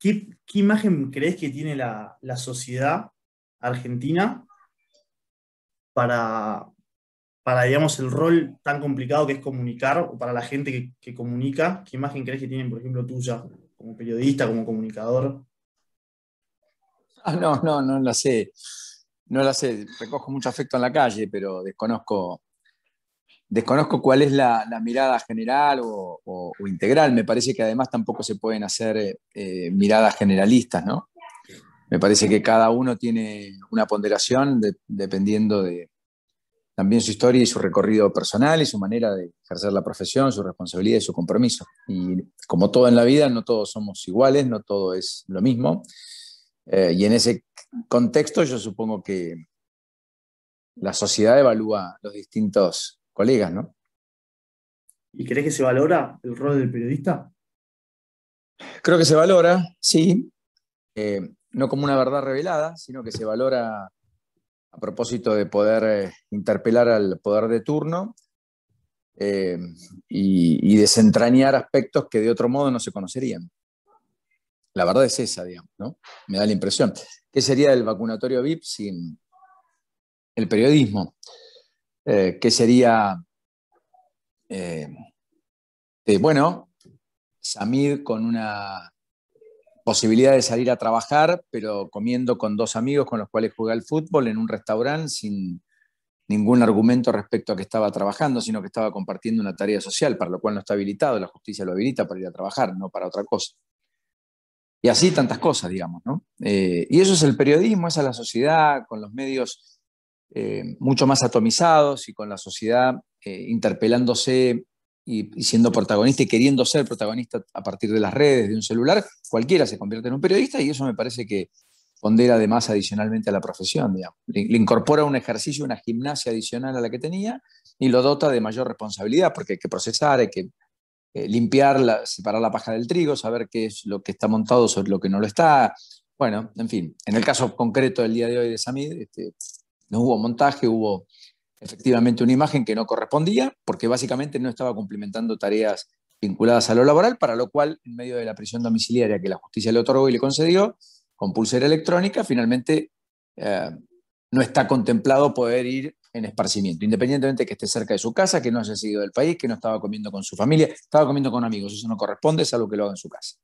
¿qué, imagen crees que tiene la, sociedad argentina para, para, digamos, el rol tan complicado que es comunicar, o para la gente que, comunica? ¿Qué imagen crees que tienen, por ejemplo, tuya, como periodista, como comunicador? Ah, no, no, no la sé. No la sé. Recojo mucho afecto en la calle, pero desconozco Desconozco cuál es la, mirada general o, integral. Me parece que además tampoco se pueden hacer eh, eh, miradas generalistas, ¿no? Me parece que cada uno tiene una ponderación dependiendo de también su historia y su recorrido personal y su manera de ejercer la profesión, su responsabilidad y su compromiso. Y como todo en la vida, no todos somos iguales, no todo es lo mismo. Eh, y en ese contexto yo supongo que la sociedad evalúa los distintos colegas, ¿no? ¿Y crees que se valora el rol del periodista? Creo que se valora, sí, eh, no como una verdad revelada, sino que se valora a propósito de poder eh, interpelar al poder de turno eh, y, desentrañar aspectos que de otro modo no se conocerían. La verdad es esa, digamos, ¿no? Me da la impresión. ¿Qué sería el vacunatorio VIP sin el periodismo? Eh, que sería, eh, bueno, Samir con una posibilidad de salir a trabajar, pero comiendo con dos amigos con los cuales juega el fútbol en un restaurante sin ningún argumento respecto a que estaba trabajando, sino que estaba compartiendo una tarea social, para lo cual no está habilitado, la justicia lo habilita para ir a trabajar, no para otra cosa. Y así tantas cosas, digamos, ¿no? Eh, y eso es el periodismo, esa es la sociedad, con los medios eh, mucho más atomizados y con la sociedad eh, interpelándose y, siendo protagonista y queriendo ser protagonista a partir de las redes, de un celular, cualquiera se convierte en un periodista y eso me parece que pondera además adicionalmente a la profesión. Le, incorpora un ejercicio, una gimnasia adicional a la que tenía y lo dota de mayor responsabilidad porque hay que procesar, hay que eh, limpiar, separar la paja del trigo, saber qué es lo que está montado sobre lo que no lo está. Bueno, en fin, en el caso concreto del día de hoy de Samid, este, no hubo montaje, hubo efectivamente una imagen que no correspondía, porque básicamente no estaba cumplimentando tareas vinculadas a lo laboral, para lo cual, en medio de la prisión domiciliaria que la justicia le otorgó y le concedió, con pulsera electrónica, finalmente eh, no está contemplado poder ir en esparcimiento, independientemente de que esté cerca de su casa, que no haya sido del país, que no estaba comiendo con su familia, estaba comiendo con amigos, eso no corresponde, es algo que lo haga en su casa.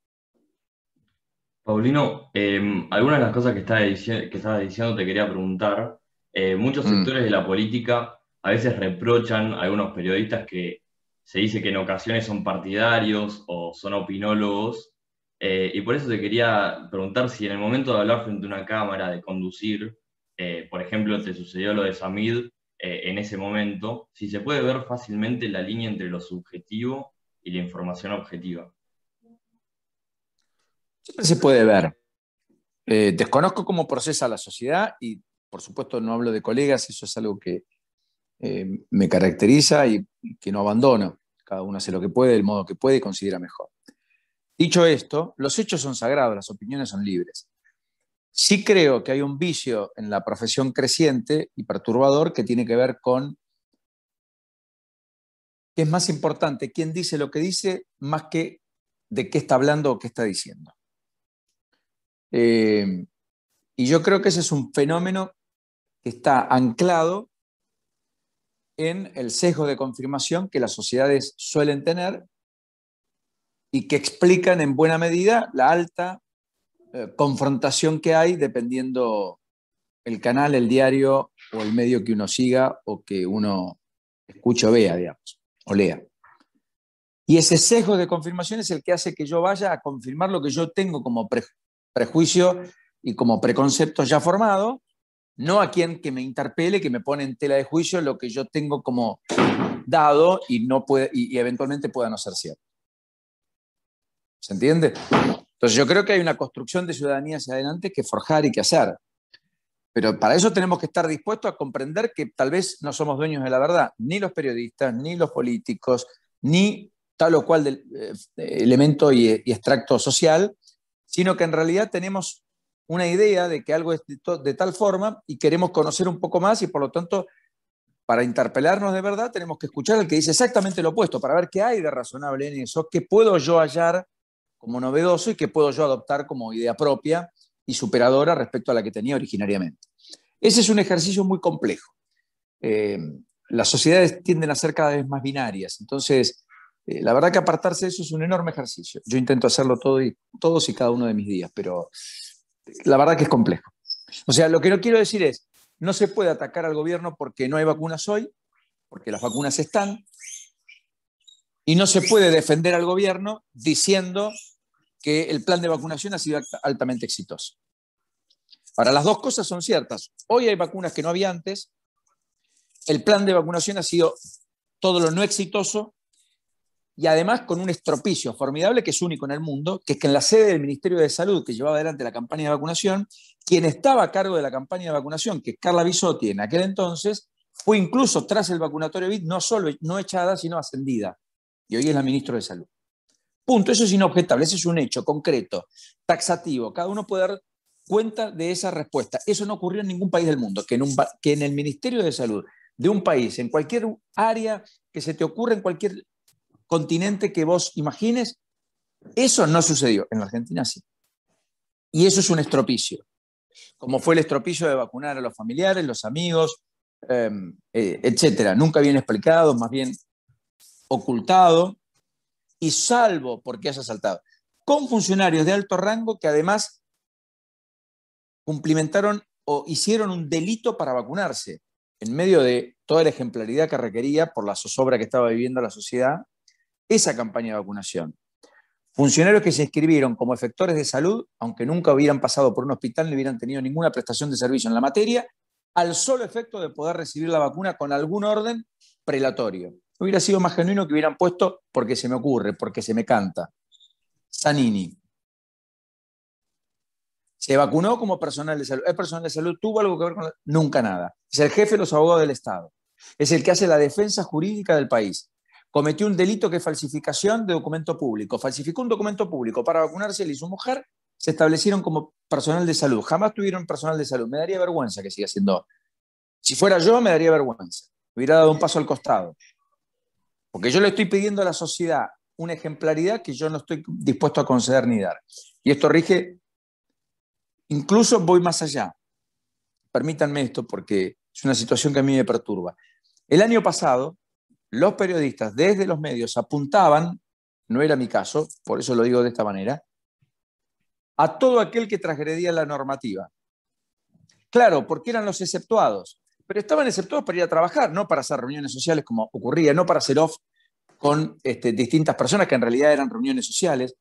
Paulino, eh, algunas de las cosas que estaba, que estaba diciendo te quería preguntar. Eh, muchos mm. sectores de la política a veces reprochan a algunos periodistas que se dice que en ocasiones son partidarios o son opinólogos. Eh, y por eso te quería preguntar si en el momento de hablar frente a una cámara, de conducir, eh, por ejemplo, te sucedió lo de Samid en ese momento, si se puede ver fácilmente la línea entre lo subjetivo y la información objetiva. Siempre se puede ver. desconozco cómo procesa la sociedad y por supuesto no hablo de colegas, eso es algo que eh, me caracteriza y que no abandono. Cada uno hace lo que puede, del modo que puede y considera mejor. Dicho esto, los hechos son sagrados, las opiniones son libres. Sí creo que hay un vicio en la profesión creciente y perturbador que tiene que ver con que es más importante quién dice lo que dice más que de qué está hablando o qué está diciendo. Eh, y yo creo que ese es un fenómeno está anclado en el sesgo de confirmación que las sociedades suelen tener y que explican en buena medida la alta eh, confrontación que hay dependiendo el canal, el diario o el medio que uno siga o que uno escuche o vea, digamos, o lea. Y ese sesgo de confirmación es el que hace que yo vaya a confirmar lo que yo tengo como prejuicio y como preconcepto ya formado, no a quien que me interpele, que me pone en tela de juicio lo que yo tengo como dado y, no puede, y, eventualmente pueda no ser cierto. ¿Se entiende? Entonces yo creo que hay una construcción de ciudadanía hacia adelante que forjar y que hacer. Pero para eso tenemos que estar dispuestos a comprender que tal vez no somos dueños de la verdad, ni los periodistas, ni los políticos, ni tal o cual eh, elemento y, y extracto social, sino que en realidad tenemos una idea de que algo es de, tal forma y queremos conocer un poco más y por lo tanto, para interpelarnos de verdad, tenemos que escuchar al que dice exactamente lo opuesto, para ver qué hay de razonable en eso, qué puedo yo hallar como novedoso y que puedo yo adoptar como idea propia y superadora respecto a la que tenía originariamente. Ese es un ejercicio muy complejo. Eh, las sociedades tienden a ser cada vez más binarias, entonces eh, la verdad que apartarse de eso es un enorme ejercicio. Yo intento hacerlo todo y, todos y cada uno de mis días, pero la verdad que es complejo. O sea, lo que no quiero decir es, no se puede atacar al gobierno porque no hay vacunas hoy, porque las vacunas están, y no se puede defender al gobierno diciendo que el plan de vacunación ha sido altamente exitoso. Ahora, las dos cosas son ciertas. Hoy hay vacunas que no había antes. El plan de vacunación ha sido todo lo no exitoso y además con un estropicio formidable que es único en el mundo, que es que en la sede del Ministerio de Salud que llevaba adelante la campaña de vacunación, quien estaba a cargo de la campaña de vacunación, que es Carla Bisotti en aquel entonces, fue incluso tras el vacunatorio BID no solo no echada, sino ascendida. Y hoy es la ministra de Salud. Punto, eso es inobjetable, ese es un hecho concreto, taxativo. Cada uno puede dar cuenta de esa respuesta. Eso no ocurrió en ningún país del mundo, que en, un, que en el Ministerio de Salud de un país, en cualquier área que se te ocurra, en cualquier continente que vos imagines, eso no sucedió. En la Argentina sí. Y eso es un estropicio, como fue el estropicio de vacunar a los familiares, los amigos, em, eh, etcétera. Nunca bien explicado, más bien ocultado, y salvo porque haya saltado, con funcionarios de alto rango que además cumplimentaron o hicieron un delito para vacunarse, en medio de toda la ejemplaridad que requería por la zozobra que estaba viviendo la sociedad, esa campaña de vacunación. Funcionarios que se inscribieron como efectores de salud, aunque nunca hubieran pasado por un hospital ni hubieran tenido ninguna prestación de servicio en la materia, al solo efecto de poder recibir la vacuna con algún orden prelatorio. Hubiera sido más genuino que hubieran puesto porque se me ocurre, porque se me canta. Zanini. Se vacunó como personal de salud. ¿Es personal de salud? ¿Tuvo algo que ver con la... Nunca nada. Es el jefe de los abogados del Estado. Es el que hace la defensa jurídica del país. Cometió un delito que es falsificación de documento público. Falsificó un documento público para vacunarse él y su mujer. Se establecieron como personal de salud. Jamás tuvieron personal de salud. Me daría vergüenza que siga siendo. Si fuera yo, me daría vergüenza. Hubiera dado un paso al costado. Porque yo le estoy pidiendo a la sociedad una ejemplaridad que yo no estoy dispuesto a conceder ni dar. Y esto rige, incluso voy más allá. Permítanme esto porque es una situación que a mí me perturba. El año pasado, los periodistas desde los medios apuntaban, no era mi caso, por eso lo digo de esta manera, a todo aquel que transgredía la normativa. Claro, porque eran los exceptuados pero estaban exceptuados para ir a trabajar, no para hacer reuniones sociales como ocurría, no para hacer off con este, distintas personas que en realidad eran reuniones sociales.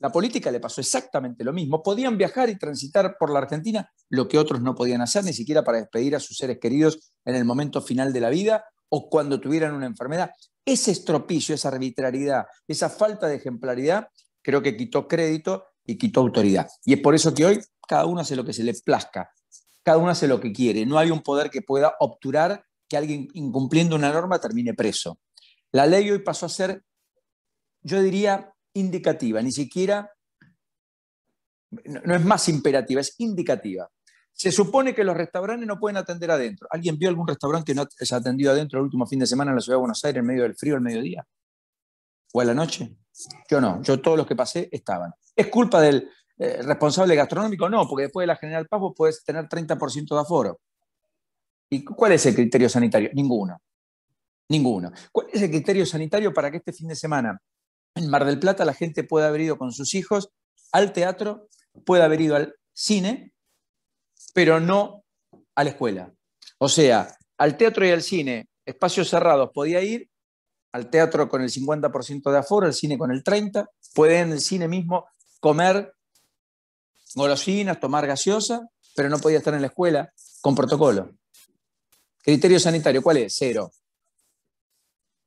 La política le pasó exactamente lo mismo. Podían viajar y transitar por la Argentina, lo que otros no podían hacer, ni siquiera para despedir a sus seres queridos en el momento final de la vida o cuando tuvieran una enfermedad. Ese estropicio, esa arbitrariedad, esa falta de ejemplaridad, creo que quitó crédito y quitó autoridad. Y es por eso que hoy cada uno hace lo que se le plazca, cada uno hace lo que quiere. No hay un poder que pueda obturar que alguien incumpliendo una norma termine preso. La ley hoy pasó a ser, yo diría, indicativa, ni siquiera, no es más imperativa, es indicativa. Se supone que los restaurantes no pueden atender adentro. ¿Alguien vio algún restaurante que no se ha atendido adentro el último fin de semana en la ciudad de Buenos Aires en medio del frío al mediodía? ¿O a la noche? Yo no, yo todos los que pasé estaban. Es culpa del, eh, responsable gastronómico, no, porque después de la General Paz vos tener 30% de aforo. ¿Y cuál es el criterio sanitario? Ninguno. Ninguno. ¿Cuál es el criterio sanitario para que este fin de semana en Mar del Plata la gente pueda haber ido con sus hijos al teatro, pueda haber ido al cine, pero no a la escuela? O sea, al teatro y al cine, espacios cerrados, podía ir, al teatro con el 50% de aforo, al cine con el 30%, puede en el cine mismo comer golosinas, tomar gaseosa, pero no podía estar en la escuela con protocolo. Criterio sanitario, ¿cuál es? Cero.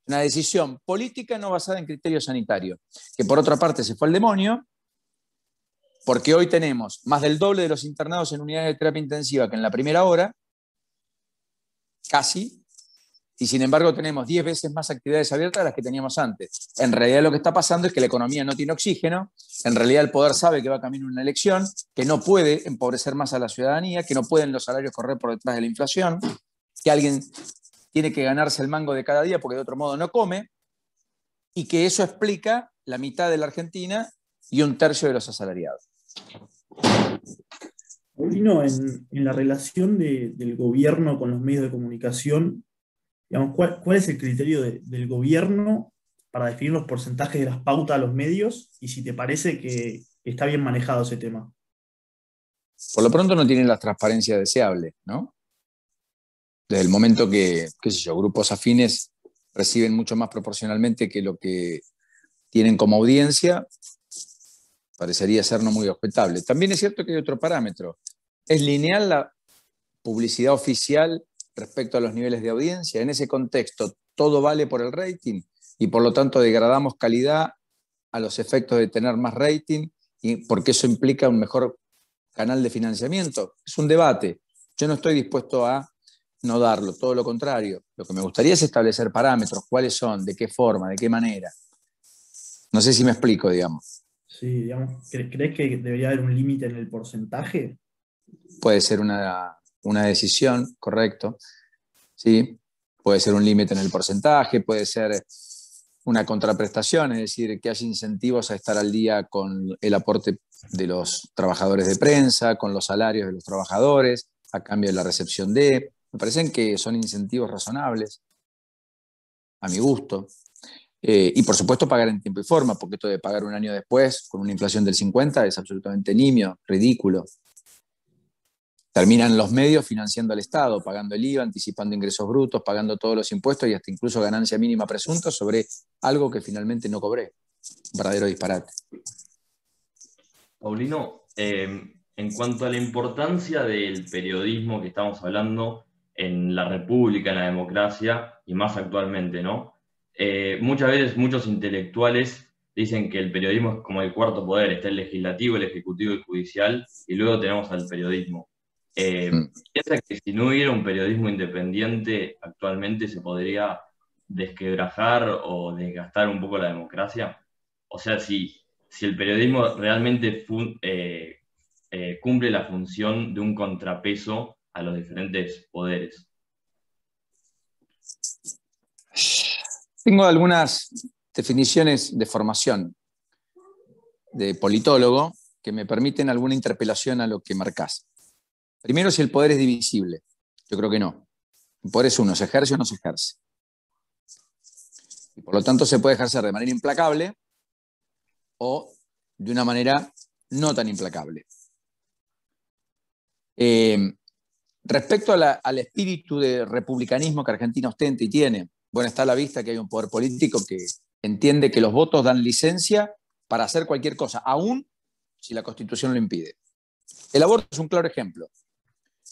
Una decisión política no basada en criterio sanitario, que por otra parte se fue al demonio, porque hoy tenemos más del doble de los internados en unidades de terapia intensiva que en la primera hora, casi, y sin embargo tenemos 10 veces más actividades abiertas de las que teníamos antes. En realidad lo que está pasando es que la economía no tiene oxígeno, en realidad el poder sabe que va camino a una elección, que no puede empobrecer más a la ciudadanía, que no pueden los salarios correr por detrás de la inflación, que alguien tiene que ganarse el mango de cada día porque de otro modo no come, y que eso explica la mitad de la Argentina y un tercio de los asalariados. Paulino, en, la relación del gobierno con los medios de comunicación, ¿cuál, es el criterio del gobierno para definir los porcentajes de las pautas a los medios y si te parece que está bien manejado ese tema? Por lo pronto no tienen la transparencia deseable, ¿no? Desde el momento que, qué sé yo, grupos afines reciben mucho más proporcionalmente que lo que tienen como audiencia, parecería ser no muy respetable. También es cierto que hay otro parámetro. ¿Es lineal la publicidad oficial respecto a los niveles de audiencia? En ese contexto, todo vale por el rating y por lo tanto degradamos calidad a los efectos de tener más rating y porque eso implica un mejor canal de financiamiento. Es un debate. Yo no estoy dispuesto a no darlo, todo lo contrario. Lo que me gustaría es establecer parámetros, cuáles son, de qué forma, de qué manera. No sé si me explico, digamos. Sí, digamos, ¿crees que debería haber un límite en el porcentaje? Puede ser una, decisión, correcto. Sí, puede ser un límite en el porcentaje, puede ser una contraprestación, es decir, que haya incentivos a estar al día con el aporte de los trabajadores de prensa, con los salarios de los trabajadores, a cambio de la recepción de. Me parecen que son incentivos razonables, a mi gusto. Eh, y por supuesto pagar en tiempo y forma, porque esto de pagar un año después con una inflación del 50 es absolutamente nimio, ridículo. Terminan los medios financiando al Estado, pagando el IVA, anticipando ingresos brutos, pagando todos los impuestos y hasta incluso ganancia mínima presunta sobre algo que finalmente no cobré. Un verdadero disparate. Paulino, eh, en cuanto a la importancia del periodismo que estamos hablando en la República, en la democracia y más actualmente, ¿no? Eh, muchas veces muchos intelectuales dicen que el periodismo es como el cuarto poder, está el legislativo, el ejecutivo y el judicial, y luego tenemos al periodismo. Eh, mm. ¿Piensa que si no hubiera un periodismo independiente actualmente se podría desquebrajar o desgastar un poco la democracia? O sea, si, si el periodismo realmente eh, cumple la función de un contrapeso a los diferentes poderes. Tengo algunas definiciones de formación de politólogo que me permiten alguna interpelación a lo que marcas. Primero, si el poder es divisible. Yo creo que no. El poder es uno, se ejerce o no se ejerce. Y por lo tanto se puede ejercer de manera implacable o de una manera no tan implacable. Eh, respecto al espíritu de republicanismo que Argentina ostenta y tiene, bueno, está a la vista que hay un poder político que entiende que los votos dan licencia para hacer cualquier cosa, aún si la Constitución lo impide. El aborto es un claro ejemplo.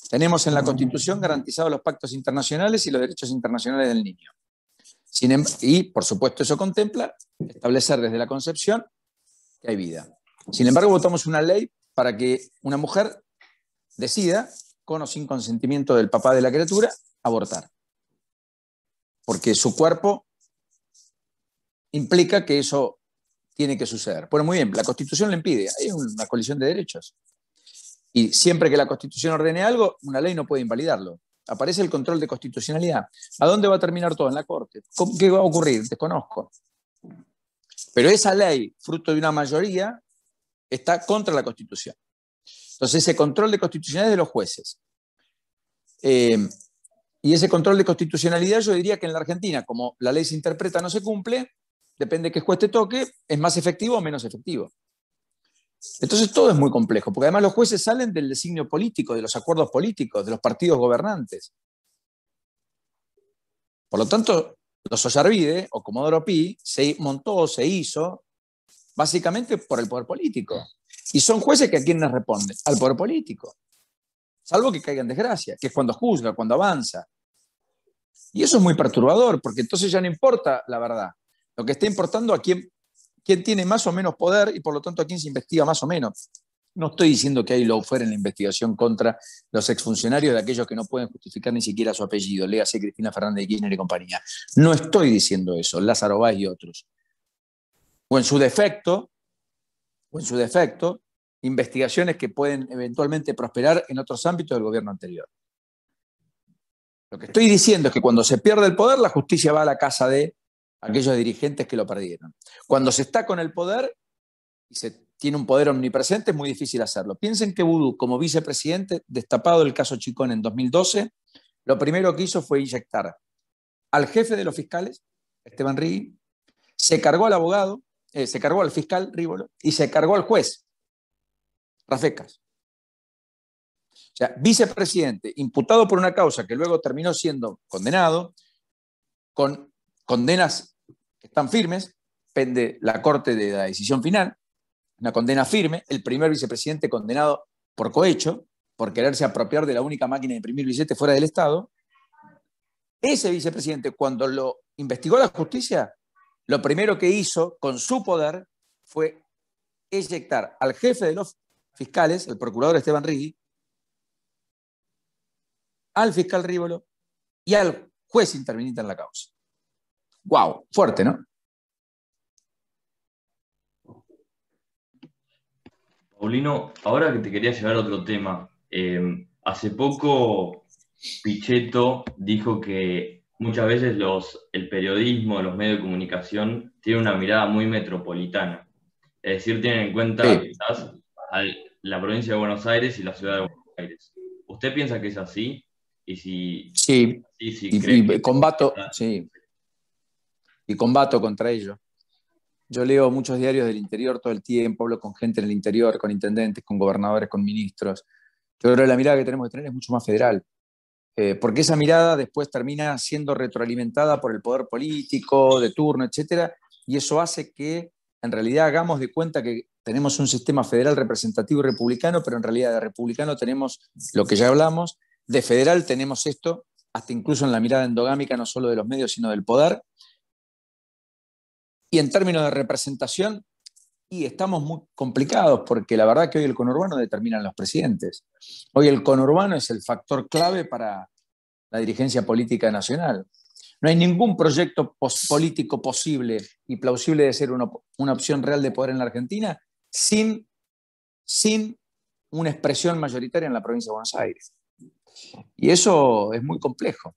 Tenemos en la Constitución garantizados los pactos internacionales y los derechos internacionales del niño. Em, y, por supuesto, eso contempla establecer desde la concepción que hay vida. Sin embargo, votamos una ley para que una mujer decida, con o sin consentimiento del papá de la criatura, abortar porque su cuerpo implica que eso tiene que suceder. Bueno, muy bien, la Constitución le impide, hay una colisión de derechos. Y siempre que la Constitución ordene algo, una ley no puede invalidarlo. Aparece el control de constitucionalidad. ¿A dónde va a terminar todo? En la Corte. ¿Qué va a ocurrir? Desconozco. Pero esa ley, fruto de una mayoría, está contra la Constitución. Entonces, ese control de constitucionalidad es de los jueces. Eh, y ese control de constitucionalidad yo diría que en la Argentina, como la ley se interpreta, no se cumple, depende de qué juez te toque, es más efectivo o menos efectivo. Entonces todo es muy complejo, porque además los jueces salen del designio político, de los acuerdos políticos, de los partidos gobernantes. Por lo tanto, los Ollarvide o Comodoro Pi se montó, se hizo, básicamente por el poder político. Y son jueces que a quién les responden, al poder político. Salvo que caiga en desgracia, que es cuando juzga, cuando avanza. Y eso es muy perturbador, porque entonces ya no importa la verdad. Lo que está importando a quién, quién tiene más o menos poder y por lo tanto a quién se investiga más o menos. No estoy diciendo que hay fuera en la investigación contra los exfuncionarios de aquellos que no pueden justificar ni siquiera su apellido, léase Cristina Fernández de Kirchner y compañía. No estoy diciendo eso, Lázaro Báez y otros. O en su defecto, o en su defecto, investigaciones que pueden eventualmente prosperar en otros ámbitos del gobierno anterior. Lo que estoy diciendo es que cuando se pierde el poder, la justicia va a la casa de aquellos dirigentes que lo perdieron. Cuando se está con el poder y se tiene un poder omnipresente, es muy difícil hacerlo. Piensen que Vudú, como vicepresidente, destapado el caso Chicón en 2012, lo primero que hizo fue inyectar al jefe de los fiscales, Esteban Rigui, se cargó al abogado, eh, se cargó al fiscal Rívolo y se cargó al juez, Rafecas. O sea, vicepresidente, imputado por una causa que luego terminó siendo condenado, con condenas que están firmes, pende la corte de la decisión final, una condena firme, el primer vicepresidente condenado por cohecho, por quererse apropiar de la única máquina de imprimir billetes fuera del Estado. Ese vicepresidente, cuando lo investigó la justicia, lo primero que hizo con su poder fue eyectar al jefe de los fiscales, el procurador Esteban Rigui, al fiscal Rívolo y al juez interviniente en la causa. ¡Wow! Fuerte, ¿no? Paulino, ahora que te quería llevar a otro tema, eh, hace poco Pichetto dijo que muchas veces los, el periodismo, los medios de comunicación tienen una mirada muy metropolitana. Es decir, tienen en cuenta quizás la provincia de Buenos Aires y la ciudad de Buenos Aires. ¿Usted piensa que es así? Y si, sí, y, combato, sí. Y combato contra ello. Yo leo muchos diarios del interior todo el tiempo, hablo con gente en el interior, con intendentes, con gobernadores, con ministros. Yo creo que la mirada que tenemos que tener es mucho más federal, eh, porque esa mirada después termina siendo retroalimentada por el poder político, de turno, etcétera, y eso hace que en realidad hagamos de cuenta que tenemos un sistema federal representativo y republicano, pero en realidad de republicano tenemos lo que ya hablamos, de federal tenemos esto, hasta incluso en la mirada endogámica, no solo de los medios, sino del poder. Y en términos de representación, y estamos muy complicados porque la verdad que hoy el conurbano determinan los presidentes. Hoy el conurbano es el factor clave para la dirigencia política nacional. No hay ningún proyecto político posible y plausible de ser una, una, opción real de poder en la Argentina sin, sin una expresión mayoritaria en la provincia de Buenos Aires. Y eso es muy complejo.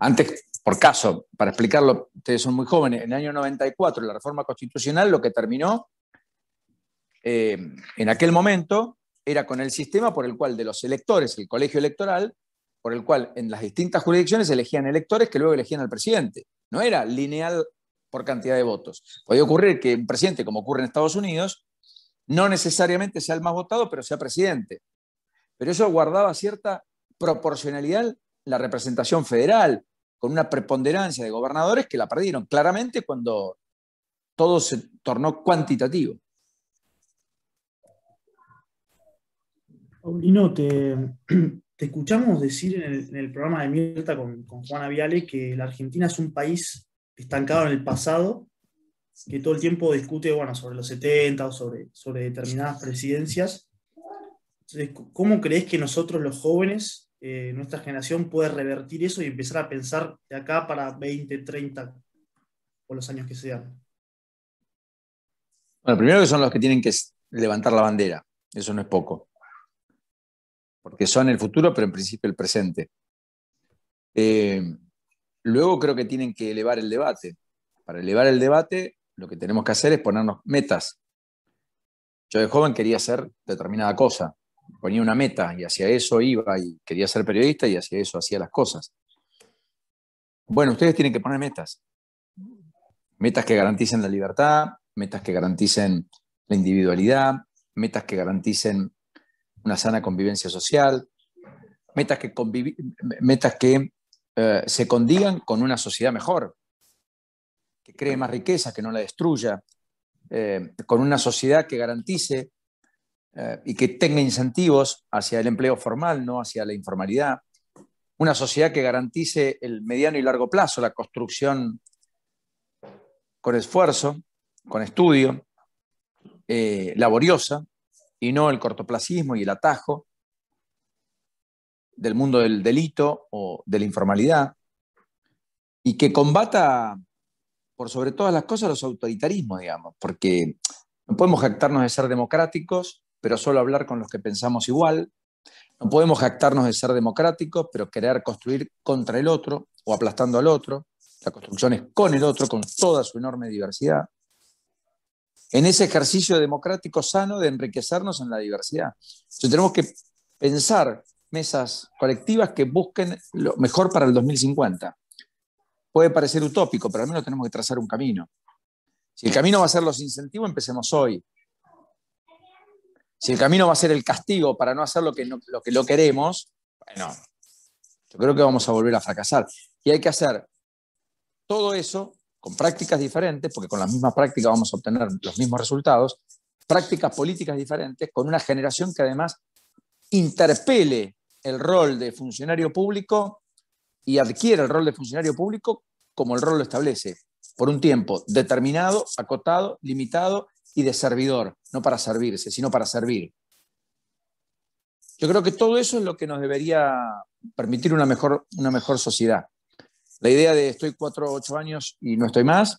Antes, por caso, para explicarlo, ustedes son muy jóvenes, en el año 94 la reforma constitucional lo que terminó eh, en aquel momento era con el sistema por el cual de los electores, el colegio electoral, por el cual en las distintas jurisdicciones elegían electores que luego elegían al presidente. No era lineal por cantidad de votos. Podía ocurrir que un presidente, como ocurre en Estados Unidos, no necesariamente sea el más votado, pero sea presidente. Pero eso guardaba cierta proporcionalidad la representación federal, con una preponderancia de gobernadores que la perdieron claramente cuando todo se tornó cuantitativo. Paulino, te, te escuchamos decir en el, programa de Mirta con, con, Juana Viale que la Argentina es un país estancado en el pasado, que todo el tiempo discute bueno, sobre los 70 o sobre, sobre determinadas presidencias. ¿Cómo crees que nosotros los jóvenes, eh, nuestra generación, puede revertir eso y empezar a pensar de acá para 20, 30 o los años que sean? Bueno, primero que son los que tienen que levantar la bandera, eso no es poco porque son el futuro, pero en principio el presente. Eh, luego creo que tienen que elevar el debate. Para elevar el debate, lo que tenemos que hacer es ponernos metas. Yo de joven quería hacer determinada cosa, ponía una meta y hacia eso iba y quería ser periodista y hacia eso hacía las cosas. Bueno, ustedes tienen que poner metas. Metas que garanticen la libertad, metas que garanticen la individualidad, metas que garanticen una sana convivencia social, metas que, metas que eh, se condigan con una sociedad mejor, que cree más riqueza, que no la destruya, eh, con una sociedad que garantice eh, y que tenga incentivos hacia el empleo formal, no hacia la informalidad, una sociedad que garantice el mediano y largo plazo, la construcción con esfuerzo, con estudio, laboriosa, y no el cortoplacismo y el atajo del mundo del delito o de la informalidad, y que combata por sobre todas las cosas los autoritarismos, digamos, porque no podemos jactarnos de ser democráticos, pero solo hablar con los que pensamos igual, no podemos jactarnos de ser democráticos, pero querer construir contra el otro o aplastando al otro, la construcción es con el otro, con toda su enorme diversidad. en ese ejercicio democrático sano de enriquecernos en la diversidad. Entonces tenemos que pensar mesas colectivas que busquen lo mejor para el 2050. Puede parecer utópico, pero al menos tenemos que trazar un camino. Si el camino va a ser los incentivos, empecemos hoy. Si el camino va a ser el castigo para no hacer lo que, lo que lo queremos, bueno, yo creo que vamos a volver a fracasar. Y hay que hacer todo eso con prácticas diferentes, porque con las mismas prácticas vamos a obtener los mismos resultados, prácticas políticas diferentes, con una generación que además interpele el rol de funcionario público y adquiere el rol de funcionario público como el rol lo establece, por un tiempo determinado, acotado, limitado y de servidor, no para servirse, sino para servir. Yo creo que todo eso es lo que nos debería permitir una mejor, una mejor sociedad. La idea de estoy cuatro o ocho años y no estoy más,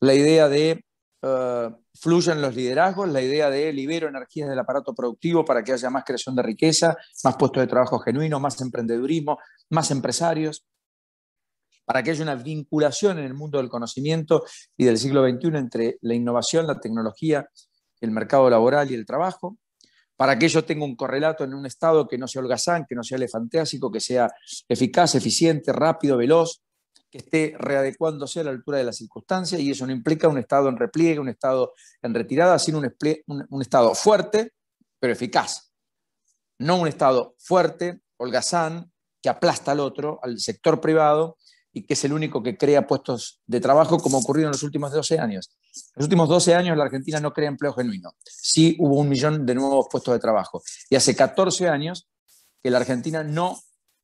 la idea de uh, fluyan los liderazgos, la idea de libero energías del aparato productivo para que haya más creación de riqueza, más puestos de trabajo genuinos, más emprendedurismo, más empresarios, para que haya una vinculación en el mundo del conocimiento y del siglo XXI entre la innovación, la tecnología, el mercado laboral y el trabajo, para que ello tenga un correlato en un estado que no sea holgazán, que no sea elefantásico, que sea eficaz, eficiente, rápido, veloz, que esté readecuándose a la altura de las circunstancias y eso no implica un estado en repliegue, un estado en retirada, sino un, un estado fuerte, pero eficaz. No un estado fuerte, holgazán, que aplasta al otro, al sector privado, y que es el único que crea puestos de trabajo como ocurrido en los últimos 12 años. En los últimos 12 años la Argentina no crea empleo genuino. Sí hubo un millón de nuevos puestos de trabajo. Y hace 14 años que la Argentina no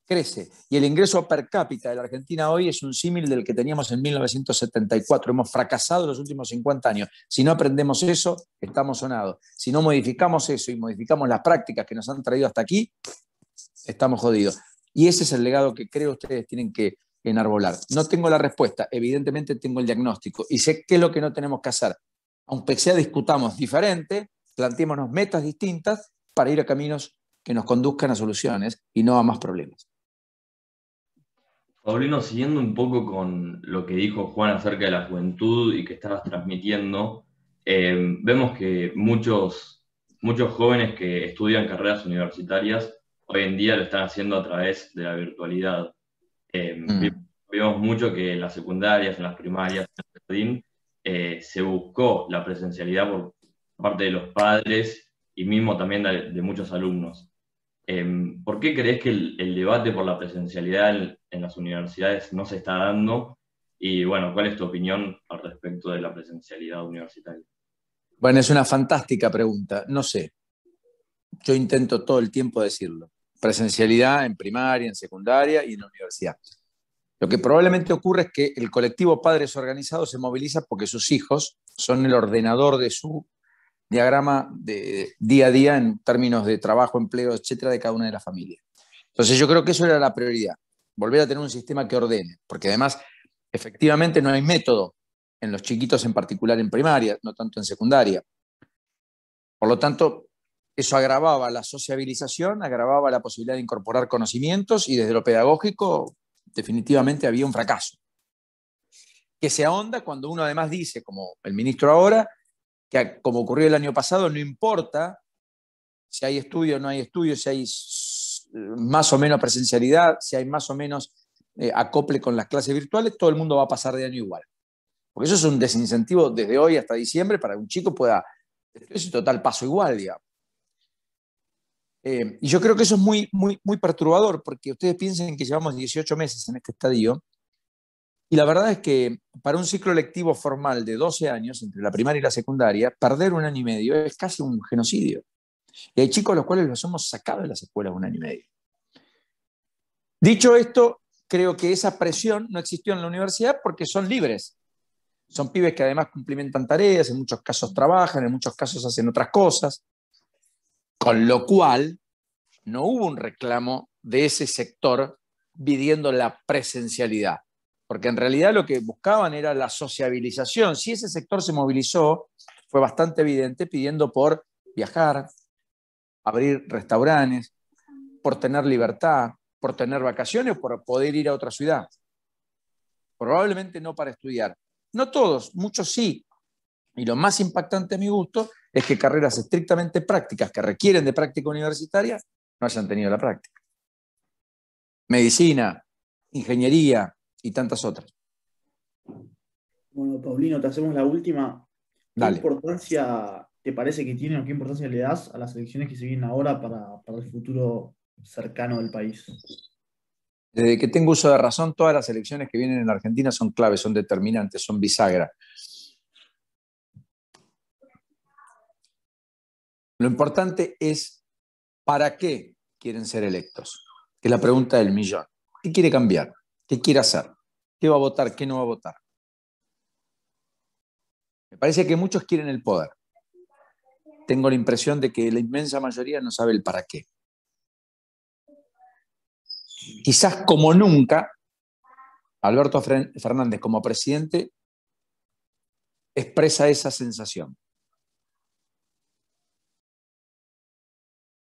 crece. Y el ingreso per cápita de la Argentina hoy es un símil del que teníamos en 1974. Hemos fracasado los últimos 50 años. Si no aprendemos eso, estamos sonados. Si no modificamos eso y modificamos las prácticas que nos han traído hasta aquí, estamos jodidos. Y ese es el legado que creo ustedes tienen que enarbolar. No tengo la respuesta, evidentemente tengo el diagnóstico y sé qué es lo que no tenemos que hacer. Aunque sea discutamos diferente, planteémonos metas distintas para ir a caminos que nos conduzcan a soluciones y no a más problemas. Paulino, siguiendo un poco con lo que dijo Juan acerca de la juventud y que estabas transmitiendo, eh, vemos que muchos, muchos jóvenes que estudian carreras universitarias hoy en día lo están haciendo a través de la virtualidad. Eh, mm. Vemos mucho que en las secundarias, en las primarias, en el jardín, eh, se buscó la presencialidad por parte de los padres y mismo también de, muchos alumnos. Em, ¿Por qué crees que el, debate por la presencialidad en, en, las universidades no se está dando? Y bueno, ¿cuál es tu opinión al respecto de la presencialidad universitaria? Bueno, es una fantástica pregunta. No sé. Yo intento todo el tiempo decirlo presencialidad en primaria, en secundaria y en la universidad. Lo que probablemente ocurre es que el colectivo Padres Organizados se moviliza porque sus hijos son el ordenador de su diagrama de día a día en términos de trabajo, empleo, etcétera, de cada una de las familias. Entonces yo creo que eso era la prioridad, volver a tener un sistema que ordene, porque además efectivamente no hay método en los chiquitos en particular en primaria, no tanto en secundaria. Por lo tanto, eso agravaba la sociabilización, agravaba la posibilidad de incorporar conocimientos y desde lo pedagógico definitivamente había un fracaso. Que se ahonda cuando uno además dice, como el ministro ahora, que como ocurrió el año pasado, no importa si hay estudio o no hay estudio, si hay más o menos presencialidad, si hay más o menos eh, acople con las clases virtuales, todo el mundo va a pasar de año igual. Porque eso es un desincentivo desde hoy hasta diciembre para que un chico pueda, es total paso igual, digamos. Eh, y yo creo que eso es muy, muy, muy perturbador, porque ustedes piensen que llevamos 18 meses en este estadio, y la verdad es que para un ciclo lectivo formal de 12 años, entre la primaria y la secundaria, perder un año y medio es casi un genocidio. Y hay chicos a los cuales los hemos sacado de las escuelas un año y medio. Dicho esto, creo que esa presión no existió en la universidad porque son libres. Son pibes que además cumplimentan tareas, en muchos casos trabajan, en muchos casos hacen otras cosas. Con lo cual, no hubo un reclamo de ese sector pidiendo la presencialidad, porque en realidad lo que buscaban era la sociabilización. Si ese sector se movilizó, fue bastante evidente pidiendo por viajar, abrir restaurantes, por tener libertad, por tener vacaciones por poder ir a otra ciudad. Probablemente no para estudiar. No todos, muchos sí, Y lo más impactante a mi gusto es que carreras estrictamente prácticas que requieren de práctica universitaria no hayan tenido la práctica. Medicina, ingeniería y tantas otras. Bueno, Paulino, te hacemos la última. ¿Qué importancia te parece que tiene o qué importancia le das a las elecciones que se vienen ahora para, para el futuro cercano del país? Desde que tengo uso de razón, todas las elecciones que vienen en la Argentina son claves, son determinantes, son bisagra. Lo importante es para qué quieren ser electos, que es la pregunta del millón. ¿Qué quiere cambiar? ¿Qué quiere hacer? ¿Qué va a votar? ¿Qué no va a votar? Me parece que muchos quieren el poder. Tengo la impresión de que la inmensa mayoría no sabe el para qué. Quizás como nunca, Alberto Fernández como presidente expresa esa sensación.